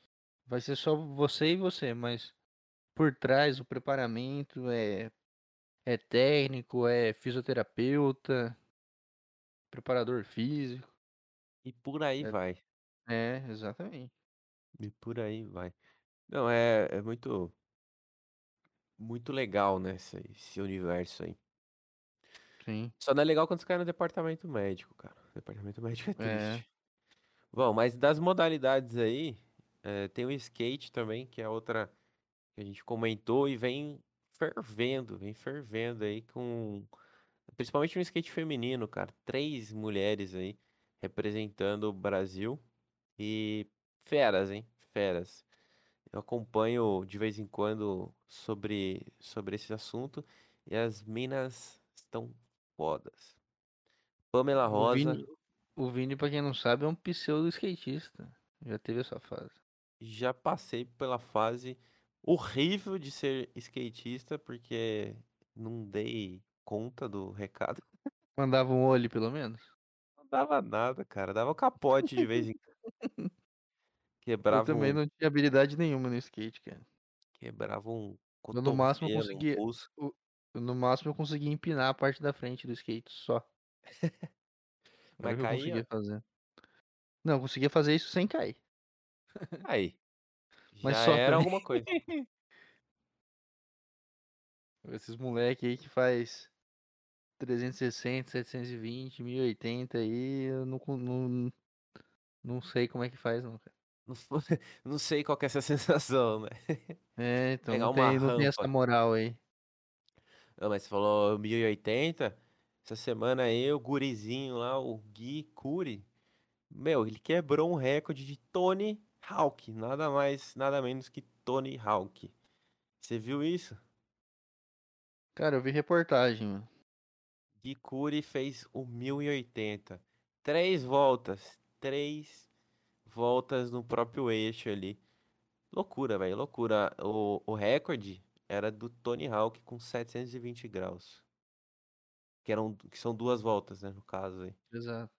vai ser só você e você, mas por trás o preparamento é, é técnico, é fisioterapeuta, preparador físico. E por aí É, vai. é, exatamente. E por aí vai. Não, é, é muito, muito legal, né? Esse, esse universo aí. Sim. Só não é legal quando você cai no departamento médico, cara. Departamento médico é É. triste. Bom, mas das modalidades aí, eh, tem o skate também, que é outra que a gente comentou e vem fervendo, vem fervendo aí com. Principalmente no skate feminino, cara. Três mulheres aí representando o Brasil e feras, hein? Feras. Eu acompanho de vez em quando sobre, sobre esse assunto e as minas estão fodas. Pamela O Rosa, Vini, o Vini, pra quem não sabe, é um pseudo skatista. Já teve essa fase. já passei pela fase horrível de ser skatista porque não dei conta do recado. Mandava um olho, pelo menos. Não dava nada, cara. Dava capote de vez em quando. Eu Quebrava também um, não tinha habilidade nenhuma no skate, cara. quebrava um Eu, no máximo eu um conseguia. o- No máximo eu conseguia empinar a parte da frente do skate só. Mas eu caía. fazer. Não, eu conseguia fazer isso sem cair. Aí. Mas Já só era também. alguma coisa. Esses moleque aí que faz 360, 720, 1080 aí, eu não, não, não sei como é que faz, não, cara. Não, não sei qual que é essa sensação, né? É, então Pegar não tem, não tem essa moral aí. Ah, mas você falou 1080. Essa semana aí, o gurizinho lá, o Gui Curi, meu, ele quebrou um recorde de Tony Hawk. Nada mais, nada menos que Tony Hawk. Você viu isso? Cara, eu vi reportagem, mano. Gui Curi fez o 1080. Três voltas. Três voltas no próprio eixo ali. Loucura, velho, loucura. O, o recorde era do Tony Hawk com 720 graus. Que, eram, que são duas voltas, né, no caso aí. Exato.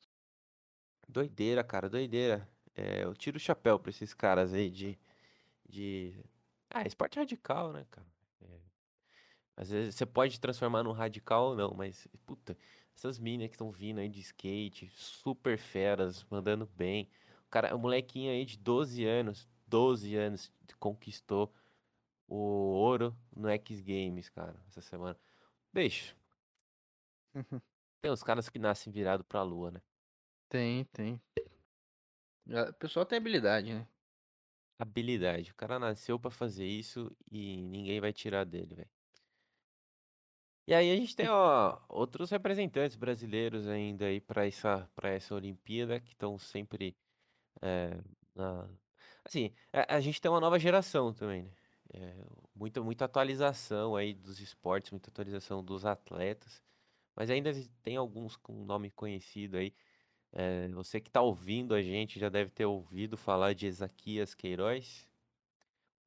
Doideira, cara, doideira. É, eu tiro o chapéu pra esses caras aí de, de... Ah, esporte radical, né, cara? É, Às vezes você pode transformar num radical ou não, mas, puta, essas minas que estão vindo aí de skate, super feras, mandando bem. O cara, o molequinho aí de 12 anos, 12 anos, conquistou o ouro no X Games, cara, essa semana. Beijo. Tem uns caras que nascem virado pra lua, né? Tem, tem. Ah, O pessoal tem habilidade, né? Habilidade. O cara nasceu pra fazer isso e ninguém vai tirar dele, velho. E aí a gente tem, ó, outros representantes brasileiros ainda aí pra essa, para essa Olimpíada que estão sempre é, na... Assim, a, a gente tem uma nova geração também, né? É, muita, muita atualização aí dos esportes, muita atualização dos atletas, mas ainda tem alguns com nome conhecido aí. É, você que tá ouvindo a gente já deve ter ouvido falar de Ezaquias Queiroz,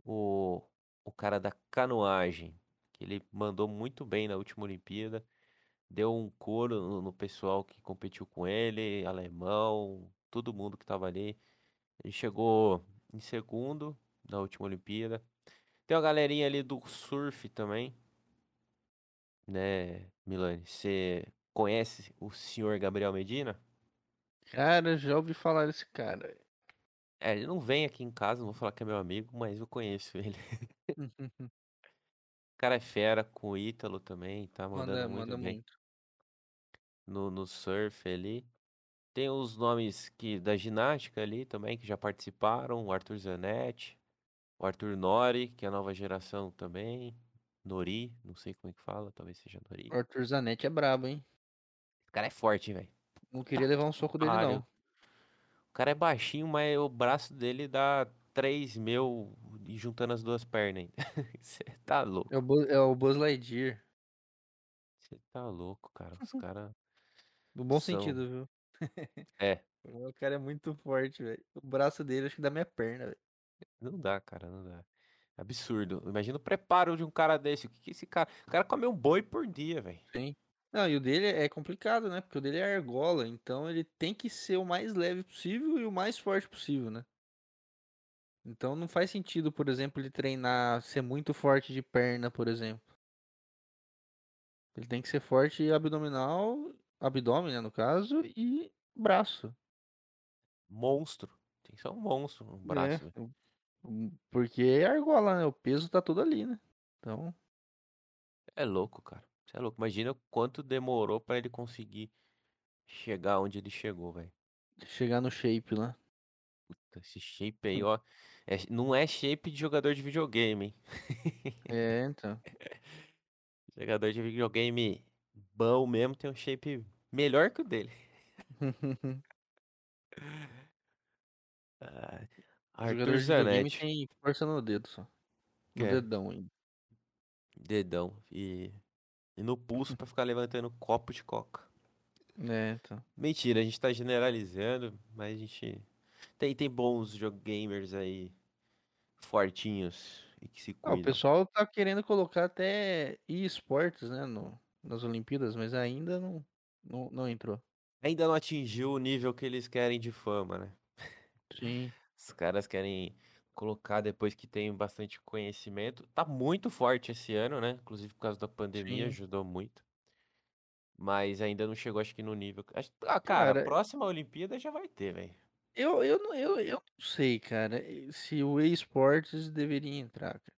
o, o cara da canoagem, que ele mandou muito bem na última Olimpíada, deu um coro no, no pessoal que competiu com ele, alemão, todo mundo que tava ali. Ele chegou em segundo na última Olimpíada. Tem uma galerinha ali do surf também, né, Milani? Você conhece o senhor Gabriel Medina? Cara, já ouvi falar desse cara. É, ele não vem aqui em casa, não vou falar que é meu amigo, mas eu conheço ele. O cara é fera com o Ítalo também, tá mandando Manda, muito manda bem muito. no, no surf ali. Tem os nomes que da ginástica ali também, que já participaram, o Arthur Zanetti, o Arthur Nori, que é a nova geração também, Nori, não sei como é que fala, talvez seja Nori. O Arthur Zanetti é brabo, hein? Esse cara é forte, velho. Não queria levar um soco dele, não. O cara é baixinho, mas o braço dele dá 3 mil e juntando as duas pernas ainda. Você tá louco. É o, Bu- é o Buzz Lightyear. Você tá louco, cara. Os caras. No bom São. sentido, viu? É, O cara é muito forte, velho. O braço dele acho que dá minha perna, velho. não dá, cara, não dá. Absurdo. Imagina o preparo de um cara desse. O que que esse cara. O cara come um boi por dia, velho. Sim. Não, e o dele é complicado, né? Porque o dele é argola, então ele tem que ser o mais leve possível e o mais forte possível, né? Então não faz sentido, por exemplo, ele treinar, ser muito forte de perna, por exemplo. Ele tem que ser forte abdominal, abdômen, né, no caso, e braço. Monstro. Tem que ser um monstro, um braço, velho. É, Porque é argola, né? O peso tá todo ali, né? Então, É louco, cara. Você é louco. Imagina quanto demorou pra ele conseguir chegar onde ele chegou, velho. chegar no shape lá. Esse shape aí, ó. é- não é shape de jogador de videogame, hein? É, então. Jogador de videogame bom mesmo tem um shape melhor que o dele. Ah, Arthur Zanetti, tem força no dedo só. No É. dedão ainda. dedão e, e no pulso pra ficar levantando copo de coca. É, então. Mentira, a gente tá generalizando, mas a gente tem, tem bons jogamers aí fortinhos e que se Ah, o cuidam. pessoal tá querendo colocar até esportes, né, no, nas Olimpíadas, mas ainda não, não, não entrou. Ainda não atingiu o nível que eles querem de fama, né? Sim, Os caras querem colocar depois que tem bastante conhecimento. Tá muito forte esse ano, né? Inclusive por causa da pandemia, sim. ajudou muito. Mas ainda não chegou, acho que no nível. Ah, cara, a Cara, próxima Olimpíada já vai ter, velho. eu, eu, não- eu, eu não sei, cara, se o esportes deveria entrar, cara.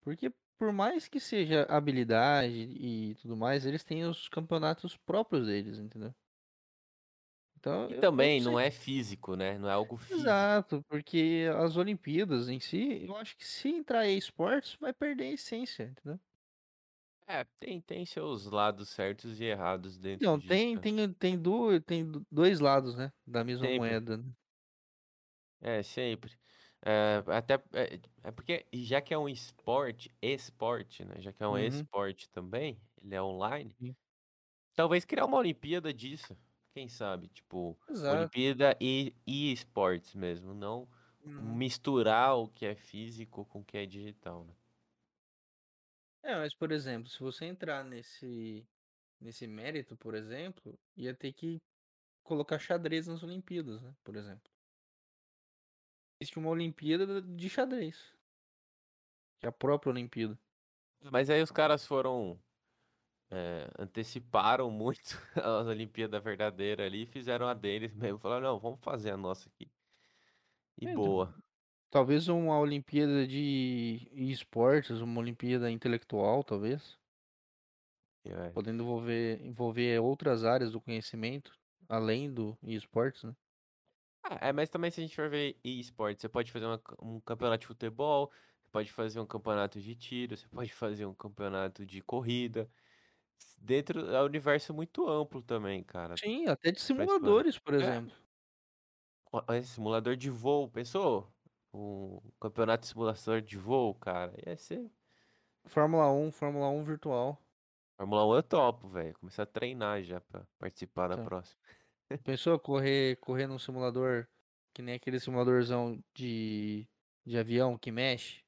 Porque por mais que seja habilidade e tudo mais, eles têm os campeonatos próprios deles, entendeu? Então, E não também sei. não é físico, né? Não é algo físico. Exato, porque as Olimpíadas em si, eu acho que se entrar esportes, vai perder a essência, entendeu? É, tem, tem seus lados certos e errados dentro Não, disso, tem, cara. tem, tem, do, tem do- dois lados, né? Da mesma Sempre. moeda. né? É, sempre. É, até é, é porque já que é um esporte, esporte, né? Já que é um Uhum. esporte também, ele é online. Sim. Talvez criar uma Olimpíada disso. Quem sabe? Tipo, Exato. Olimpíada e, e esportes mesmo. Não Uhum. misturar o que é físico com o que é digital, né? É, mas por exemplo, se você entrar nesse, nesse mérito, por exemplo, ia ter que colocar xadrez nas Olimpíadas, né? Por exemplo. Existe uma Olimpíada de xadrez. Que é a própria Olimpíada. Mas aí os caras foram. É, anteciparam muito a Olimpíada verdadeira ali e fizeram a deles mesmo. Falaram, não, vamos fazer a nossa aqui. E É, então, boa. Talvez uma Olimpíada de esportes, uma Olimpíada intelectual, talvez. É. Podendo envolver, envolver outras áreas do conhecimento, além do esportes, né? Ah, é, mas também se a gente for ver esportes, você pode fazer uma- um campeonato de futebol, você pode fazer um campeonato de tiro, você pode fazer um campeonato de corrida. Dentro é um universo muito amplo também, cara, Sim, até de simuladores, por É. exemplo. Esse simulador de voo, pensou? Um campeonato de simulação de voo, cara, ia ser. Fórmula 1, Fórmula 1 virtual. Fórmula 1 eu topo, velho. Começar a treinar já pra participar da Então. próxima. Pensou correr, correr num simulador que nem aquele simuladorzão de, de avião que mexe,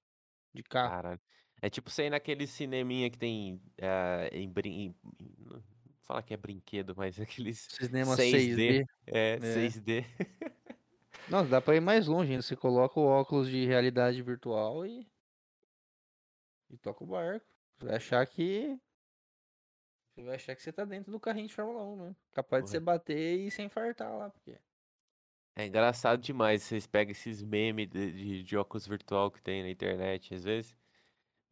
de carro. Caralho. É tipo você ir naquele cineminha que tem eh, em, brin... em- não fala que é brinquedo, mas aqueles Cinema 6D. 6D. É, É. 6D. Nossa, dá pra ir mais longe ainda. Você coloca o óculos de realidade virtual e. E toca o barco. Você vai achar que. Você vai achar que você tá dentro do carrinho de Fórmula 1, né? Capaz de Porra. você bater e se infartar lá, porque. É engraçado demais. Vocês pegam esses memes de, de, de óculos virtual que tem na internet, às vezes.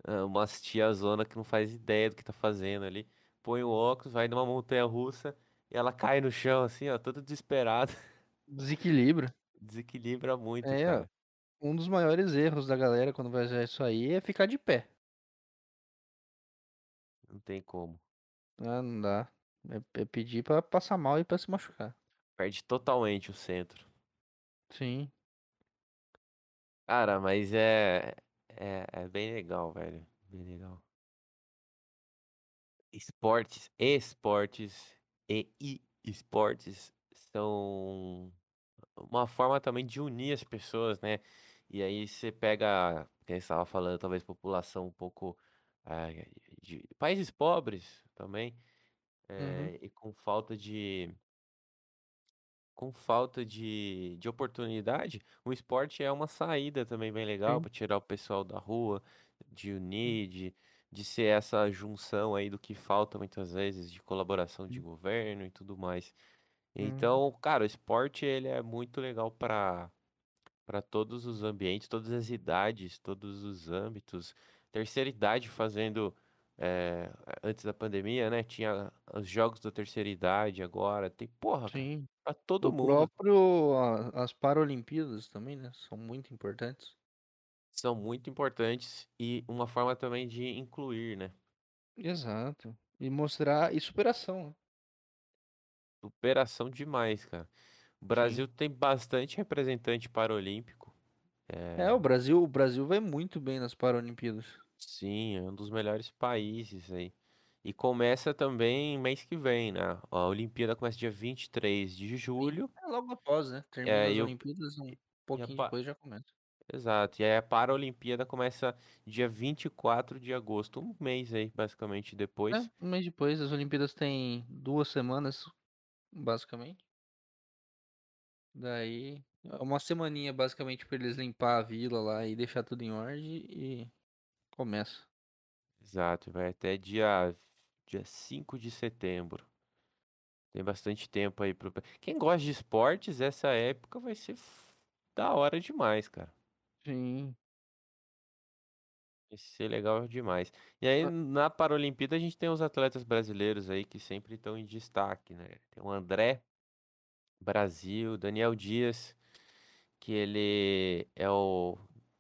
Ah, Umas tiazona que não faz ideia do que tá fazendo ali. Põe o óculos, vai numa montanha russa e ela cai no chão, assim, ó, toda desesperada. Desequilíbrio. Desequilibra muito, É, ó. cara. Um dos maiores erros da galera quando vai usar isso aí é ficar de pé. Não tem como. Ah, não dá. É, é pedir pra passar mal e pra se machucar. Perde totalmente o centro. Sim. Cara, mas é, é, é bem legal, velho. Bem legal. Esportes, esportes e esportes são uma forma também de unir as pessoas, né? E aí você pega, quem estava falando, talvez população um pouco eh, de países pobres também, Uhum. eh, e com falta de com falta de, de oportunidade, o esporte é uma saída também bem legal para tirar o pessoal da rua, de unir, de, de ser essa junção aí do que falta muitas vezes, de colaboração de governo e tudo mais. Uhum. Então, cara, o esporte ele é muito legal para para todos os ambientes, todas as idades, todos os âmbitos. Terceira idade fazendo é, antes da pandemia, né? Tinha os jogos da terceira idade agora. Tem, porra, Sim. pra todo O mundo. próprio. a- As Paralimpíadas também, né? São muito importantes. São muito importantes e uma forma também de incluir, né? Exato. E mostrar. E superação. né? Superação demais, cara. O Brasil tem bastante representante paralímpico. É, o Brasil, o Brasil vai muito bem nas Paralimpíadas. Sim, é um dos melhores países aí. E começa também mês que vem, né? A Olimpíada começa dia 23 de julho. É logo após, né? Termina É, as e o- Olimpíadas, um pouquinho depois já começa. Exato. E aí a Paralimpíada começa dia 24 de agosto. Um mês aí, basicamente, depois. É, um mês depois, as Olimpíadas têm duas semanas, basicamente. Daí, é uma semaninha, basicamente, pra eles limpar a vila lá e deixar tudo em ordem e começa. Exato. Vai até dia, dia 5 de setembro. Tem bastante tempo aí pro. Quem gosta de esportes, essa época vai ser da hora demais, cara. Sim. Vai ser legal demais. E aí, Ah. na Paralimpíada, a gente tem os atletas brasileiros aí que sempre estão em destaque, né? Tem o André, Brasil, Daniel Dias, que ele é o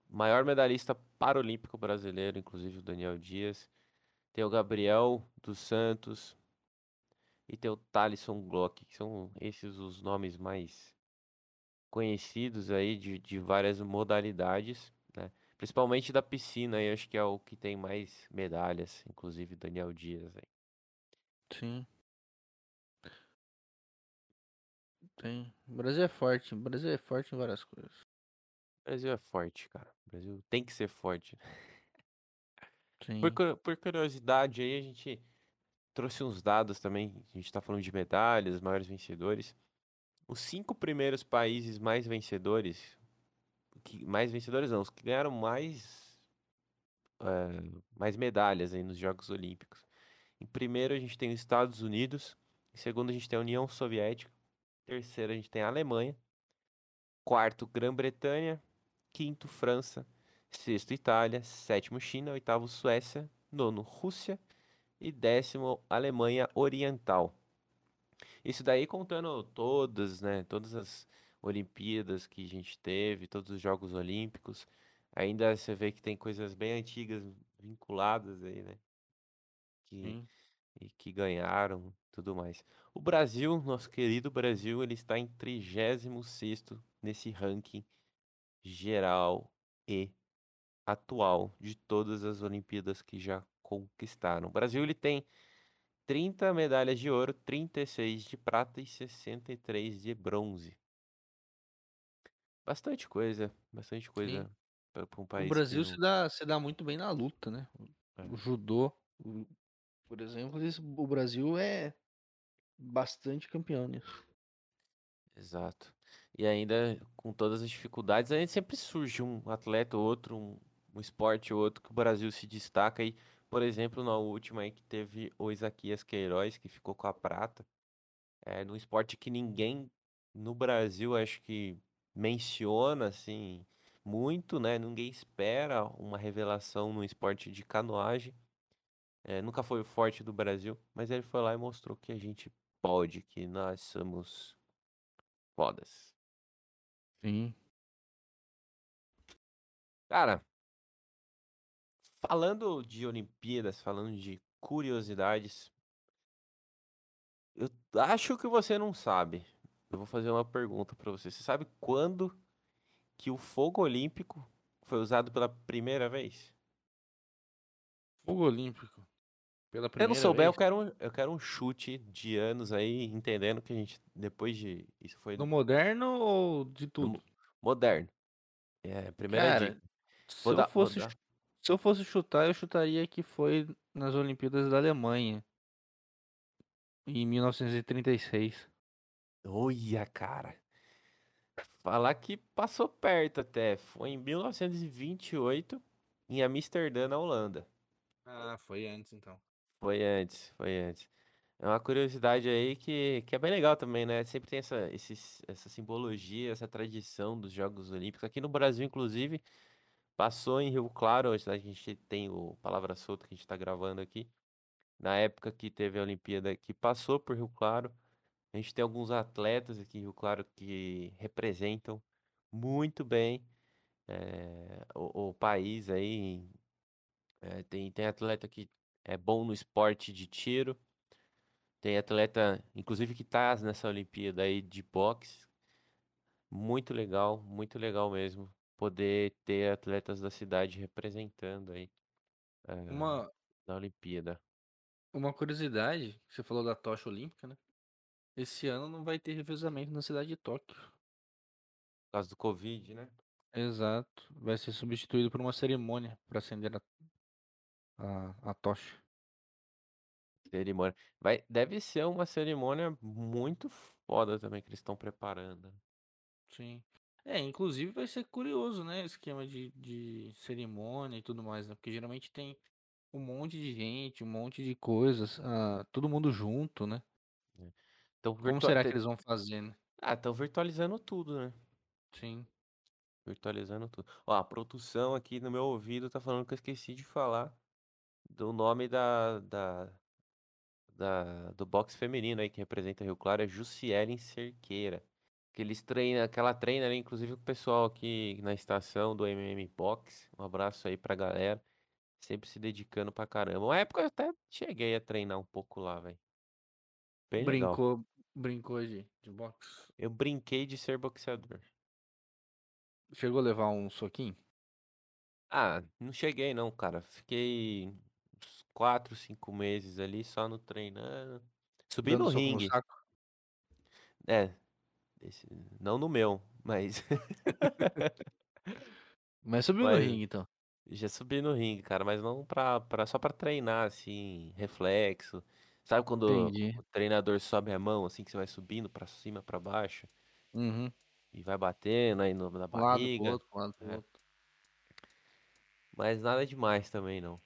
maior medalhista paralímpico brasileiro, inclusive o Daniel Dias. Tem o Gabriel dos Santos e tem o Thalisson Glock, que são esses os nomes mais conhecidos aí de, de várias modalidades, né? Principalmente da piscina, aí acho que é o que tem mais medalhas, inclusive Daniel Dias aí. Sim. Tem. O Brasil é forte. O Brasil é forte em várias coisas. O Brasil é forte, cara. O Brasil tem que ser forte. Sim. Por, por curiosidade aí, a gente trouxe uns dados também. A gente tá falando de medalhas, maiores vencedores. Os cinco primeiros países mais vencedores, que, mais vencedores não, os que ganharam mais, eh, mais medalhas aí nos Jogos Olímpicos. Em primeiro a gente tem os Estados Unidos, em segundo a gente tem a União Soviética, em terceiro a gente tem a Alemanha, quarto Grã-Bretanha, quinto França, sexto Itália, sétimo China, oitavo Suécia, nono Rússia e décimo Alemanha Oriental. Isso daí contando todas, né, todas as Olimpíadas que a gente teve, todos os Jogos Olímpicos. Ainda você vê que tem coisas bem antigas vinculadas aí, né? Que, e que ganharam, tudo mais. O Brasil, nosso querido Brasil, ele está em 36º nesse ranking geral e atual de todas as Olimpíadas que já conquistaram. O Brasil ele tem 30 medalhas de ouro, 36 de prata e 63 de bronze. Bastante coisa, bastante coisa para um país O Brasil não- se dá, se dá muito bem na luta, né? É. O judô, o- por exemplo, o Brasil é bastante campeão nisso. Exato. E ainda com todas as dificuldades, ainda sempre surge um atleta ou outro, um, um esporte ou outro que o Brasil se destaca. E, por exemplo, na última aí que teve o Isaquias Queiroz, que ficou com a prata, é, num esporte que ninguém no Brasil acho que menciona assim muito, né? Ninguém espera uma revelação no esporte de canoagem. É, nunca foi o forte do Brasil, mas ele foi lá e mostrou que a gente pode, que nós somos fodas. Sim. Cara, falando de Olimpíadas, falando de curiosidades, eu acho que você não sabe. Eu vou fazer uma pergunta pra você. Você sabe quando que o fogo olímpico foi usado pela primeira vez? Fogo Olímpico. Pela Se eu primeira não souber, eu vez. quero, um, eu quero um chute de anos aí, entendendo que a gente, depois de. Isso foi No moderno ou de no tudo? mo- moderno. É, primeira Cara, dica. se Vou eu, dar- vou fosse, se eu fosse chutar, eu chutaria que foi nas Olimpíadas da Alemanha. Em 1936. Olha, cara. Falar que passou perto até. Foi em 1928, em Amsterdã, na Holanda. Ah, foi antes então. Foi antes, foi antes. É uma curiosidade aí que, que é bem legal também, né? Sempre tem essa, esses, essa simbologia, essa tradição dos Jogos Olímpicos. Aqui no Brasil, inclusive, passou em Rio Claro, onde a gente tem o Palavra Solta que a gente está gravando aqui. Na época que teve a Olimpíada, que passou por Rio Claro. A gente tem alguns atletas aqui em Rio Claro que representam muito bem é, o, o, país aí. É, tem, tem atleta que é bom no esporte de tiro. Tem atleta, inclusive, que tá nessa Olimpíada aí de boxe. Muito legal, muito legal mesmo. Poder ter atletas da cidade representando aí é, uma, na Olimpíada. Uma curiosidade, você falou da tocha olímpica, né? Esse ano não vai ter revezamento na cidade de Tóquio. Por causa do Covid, né? Exato. Vai ser substituído por uma cerimônia para acender a, a, a tocha. Cerimônia. Vai, deve ser uma cerimônia muito foda também que eles estão preparando. Sim. É, inclusive vai ser curioso, né? Esquema de, de cerimônia e tudo mais, né? Porque geralmente tem um monte de gente, um monte de coisas, uh, todo mundo junto, né? É. Então, Como será que eles vão fazer, né? Ah, estão virtualizando tudo, né? Sim. Virtualizando tudo. Ó, a produção aqui no meu ouvido tá falando que eu esqueci de falar do nome da, da, da do boxe feminino aí que representa Rio Claro é Jussielen Cerqueira. Que eles treinam, que ela treina ali, inclusive com o pessoal aqui na estação do MM Box. Um abraço aí pra galera. Sempre se dedicando pra caramba. Uma época eu até cheguei a treinar um pouco lá, velho. Brincou, legal. brincou de, de boxe? Eu brinquei de ser boxeador. Chegou a levar um soquinho? Ah, não cheguei não, cara. Fiquei 4, 5 meses ali só no treinando. Subi Dando no ringue. No é, esse, não no meu, mas. mas subiu mas, no ringue então. Já subi no ringue, cara, mas não pra, pra, só pra treinar, assim, reflexo. Sabe quando Entendi. o treinador sobe a mão, assim, que você vai subindo pra cima, pra baixo? Uhum. E vai batendo aí no, na barriga. Lado pro outro, lado pro é. Mas nada demais também, não.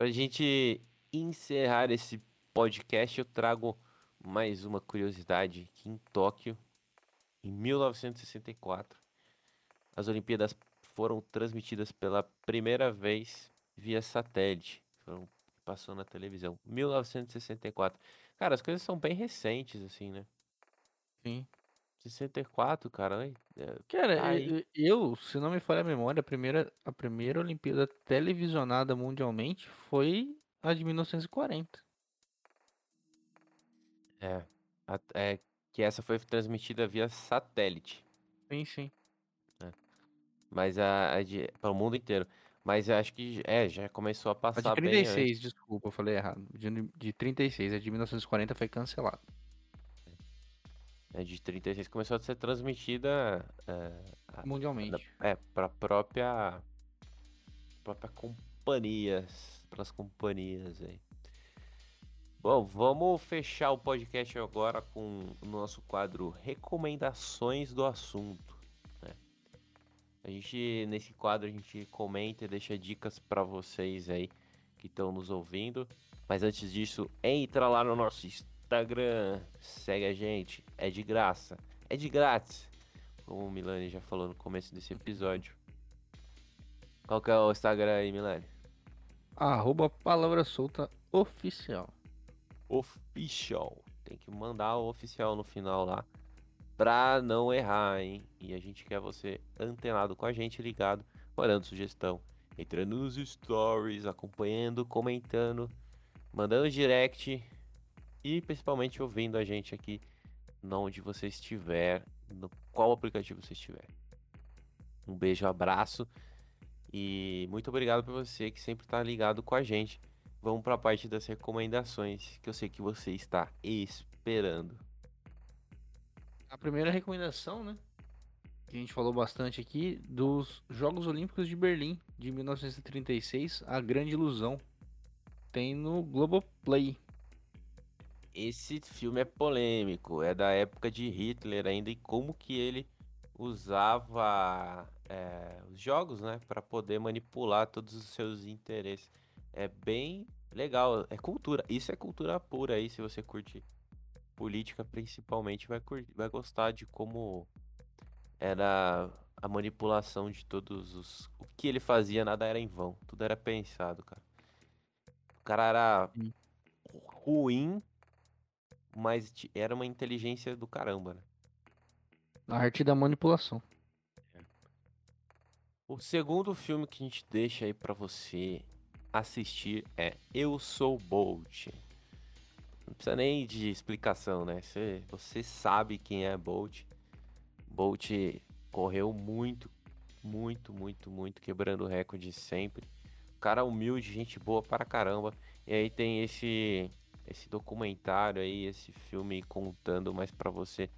Pra gente encerrar esse podcast, eu trago mais uma curiosidade que em Tóquio, em 1964, as Olimpíadas foram transmitidas pela primeira vez via satélite. Foram, passou na televisão. 1964. Cara, as coisas são bem recentes, assim, né? Sim. 64, cara. É, cara, tá eu, se não me falha a memória, a primeira, a primeira Olimpíada televisionada mundialmente foi a de 1940. É, a, é que essa foi transmitida via satélite. Sim, sim. Mas a, a de, para o mundo inteiro. Mas acho que é, já começou a passar a de 36, bem desculpa, eu falei errado. De, de 36, a de 1940 foi cancelada. É, de 36 começou a ser transmitida é, mundialmente. É, para própria própria companhias, pelas companhias aí. Bom, vamos fechar o podcast agora com o nosso quadro Recomendações do Assunto. A gente, nesse quadro, a gente comenta e deixa dicas para vocês aí que estão nos ouvindo. Mas antes disso, entra lá no nosso Instagram, segue a gente, é de graça, é de grátis. Como o Milani já falou no começo desse episódio. Qual que é o Instagram aí, Milani? Arroba Palavra Solta Oficial. Oficial. Tem que mandar o oficial no final lá pra não errar, hein? E a gente quer você antenado com a gente, ligado, mandando sugestão, entrando nos stories, acompanhando, comentando, mandando direct e principalmente ouvindo a gente aqui onde você estiver, no qual aplicativo você estiver. Um beijo, abraço e muito obrigado por você que sempre está ligado com a gente. Vamos para a parte das recomendações que eu sei que você está esperando. A primeira recomendação, né? Que a gente falou bastante aqui, dos Jogos Olímpicos de Berlim, de 1936, A Grande Ilusão. Tem no Globoplay. Esse filme é polêmico, é da época de Hitler ainda e como que ele usava é, os jogos, né, para poder manipular todos os seus interesses. É bem Legal, é cultura. Isso é cultura pura aí, se você curte política principalmente, vai, curtir, vai gostar de como era a manipulação de todos os. O que ele fazia, nada era em vão. Tudo era pensado, cara. O cara era ruim, mas era uma inteligência do caramba, né? A arte da manipulação. O segundo filme que a gente deixa aí pra você assistir é Eu Sou Bolt. Não precisa nem de explicação, né? Você, você sabe quem é Bolt. Bolt correu muito, muito, muito, muito, quebrando o recorde sempre. Cara humilde, gente boa para caramba. E aí tem esse esse documentário aí, esse filme contando mais pra você.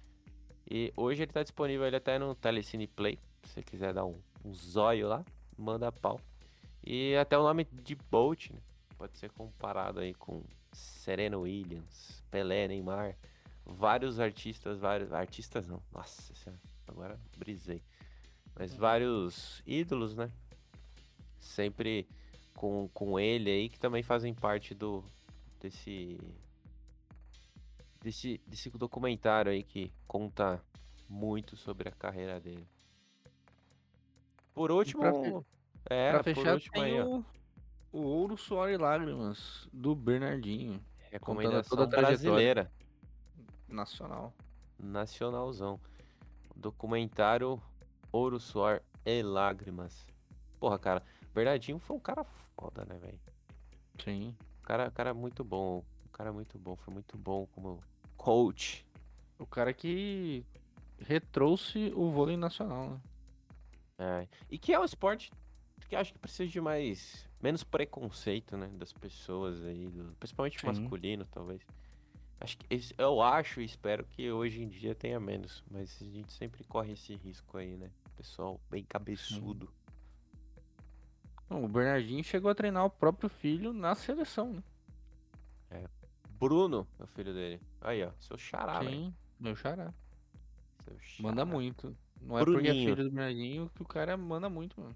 E hoje ele tá disponível ele até no Telecine Play, se você quiser dar um, um zóio lá, manda pau. E até o nome de Bolt, né? Pode ser comparado aí com Serena Williams, Pelé, Neymar, vários artistas, vários artistas não. Nossa senhora, agora brisei. Mas vários ídolos, né? Sempre com, com ele aí que também fazem parte do desse desse desse documentário aí que conta muito sobre a carreira dele. Por último, pra fe- é, pra por fechar, último tem aí, o, o Ouro, Suor e Lágrimas, do Bernardinho, recomendação toda a brasileira, nacional. nacionalzão. Documentário Ouro, Suor e Lágrimas. Porra, cara, Bernardinho foi um cara foda, né, velho? Sim. Cara, cara muito bom. Um cara muito bom, foi muito bom como coach. O cara que retrouxe o vôlei nacional, né? É, e que é um esporte que acho que precisa de mais menos preconceito, né, das pessoas aí, do- principalmente Sim. masculino, talvez. Acho que eu acho e espero que hoje em dia tenha menos, mas a gente sempre corre esse risco aí, né? Pessoal bem cabeçudo. Não, o Bernardinho chegou a treinar o próprio filho na seleção, né? Bruno, é o filho dele. Aí, ó, seu xará. Sim, meu xará. Seu Manda xará. muito. Não é porque é filho do Bernardinho que o cara manda muito, mano.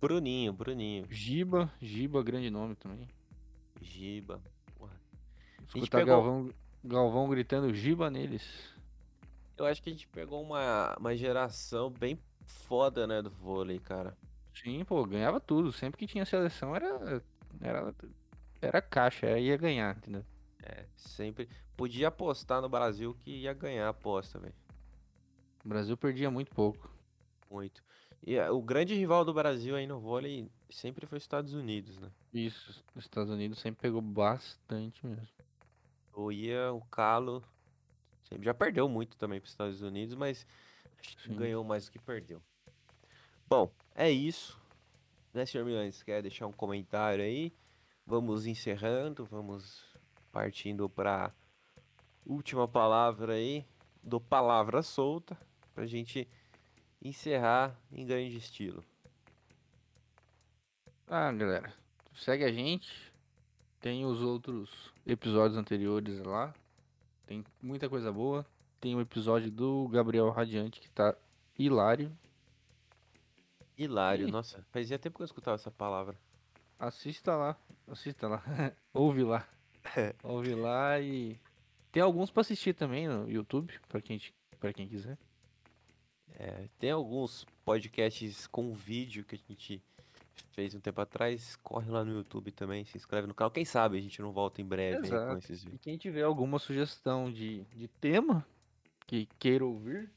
Bruninho, Bruninho. Giba, Giba, grande nome também. Giba. Porra. Escutar pegou- Galvão, Galvão gritando Giba neles. Eu acho que a gente pegou uma, uma geração bem foda, né, do vôlei, cara. Sim, pô, ganhava tudo. Sempre que tinha seleção era. Era, era caixa, era, ia ganhar, entendeu? É, sempre. Podia apostar no Brasil que ia ganhar a aposta, velho. O Brasil perdia muito pouco. Muito. E é, o grande rival do Brasil aí no vôlei sempre foi os Estados Unidos, né? Isso, os Estados Unidos sempre pegou bastante mesmo. Ou ia o Calo. Sempre já perdeu muito também para os Estados Unidos, mas acho que Sim. ganhou mais do que perdeu. Bom, é isso. Né, senhor Milanes? Quer deixar um comentário aí? Vamos encerrando, vamos partindo para última palavra aí do Palavra Solta, pra gente encerrar em grande estilo. Ah, galera, segue a gente. Tem os outros episódios anteriores lá. Tem muita coisa boa. Tem o episódio do Gabriel Radiante que tá hilário. Hilário, Ih. nossa, fazia tempo que eu escutava essa palavra. Assista lá, assista lá. Ouve lá. Ouve lá e tem alguns pra assistir também no YouTube, pra quem para quem quiser. É, tem alguns podcasts com vídeo que a gente fez um tempo atrás. Corre lá no YouTube também, se inscreve no canal. Quem sabe a gente não volta em breve aí com Exato. esses E vídeos. quem tiver alguma sugestão de, de tema que queira ouvir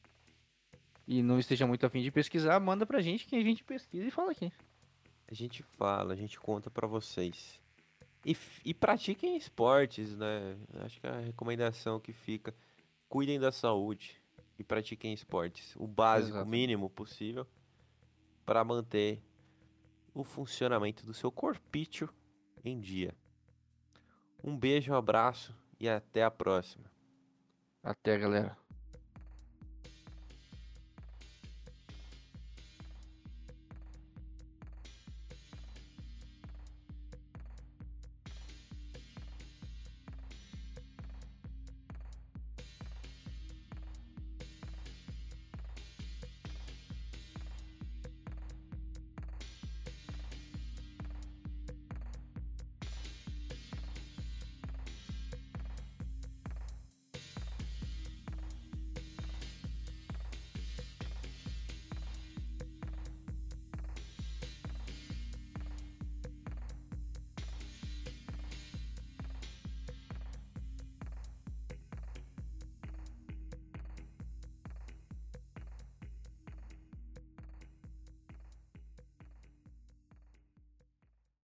e não esteja muito afim de pesquisar, manda pra gente que a gente pesquisa e fala aqui. A gente fala, a gente conta pra vocês. E, e pratiquem esportes, né? Acho que a recomendação que fica: cuidem da saúde e pratiquem esportes. O básico, o Exatamente. mínimo possível, para manter o funcionamento do seu corpício em dia. Um beijo, um abraço e até a próxima. Até, galera.